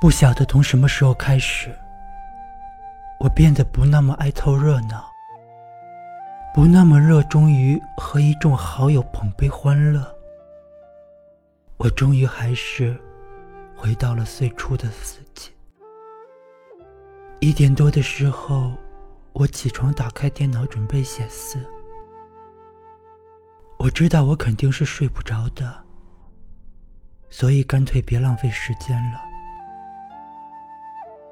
不晓得从什么时候开始，我变得不那么爱凑热闹，不那么热衷于和一众好友捧杯欢乐。我终于还是回到了最初的自己。一点多的时候，我起床，打开电脑准备写字。我知道我肯定是睡不着的，所以干脆别浪费时间了。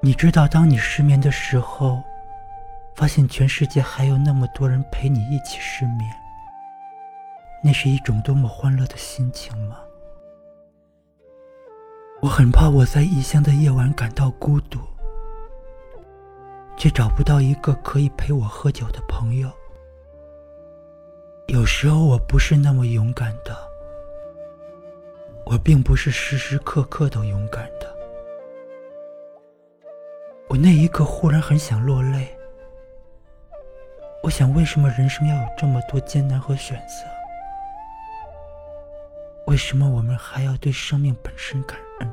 你知道，当你失眠的时候，发现全世界还有那么多人陪你一起失眠，那是一种多么欢乐的心情吗？我很怕我在异乡的夜晚感到孤独，却找不到一个可以陪我喝酒的朋友。有时候我不是那么勇敢的，我并不是时时刻刻都勇敢的。我那一刻忽然很想落泪。我想，为什么人生要有这么多艰难和选择？为什么我们还要对生命本身感恩？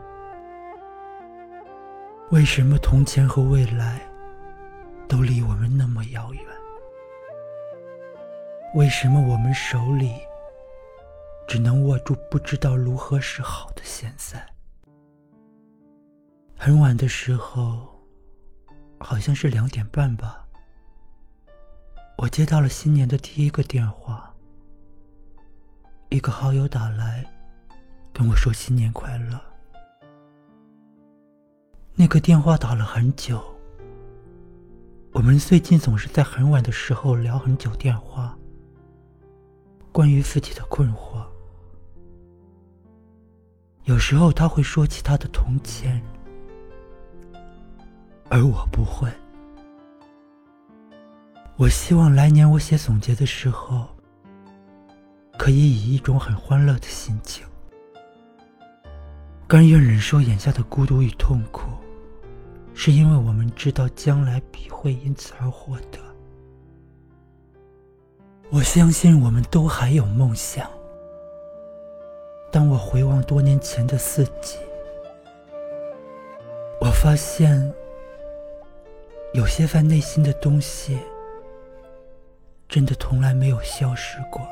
为什么从前和未来都离我们那么遥远？为什么我们手里只能握住不知道如何是好的现在？很晚的时候。好像是两点半吧，我接到了新年的第一个电话。一个好友打来，跟我说新年快乐。那个电话打了很久，我们最近总是在很晚的时候聊很久电话，关于自己的困惑。有时候他会说起他的从前。而我不会。我希望来年我写总结的时候，可以以一种很欢乐的心情，甘愿忍受眼下的孤独与痛苦，是因为我们知道将来必会因此而获得。我相信我们都还有梦想。当我回望多年前的四季，我发现。有些在内心的东西，真的从来没有消失过。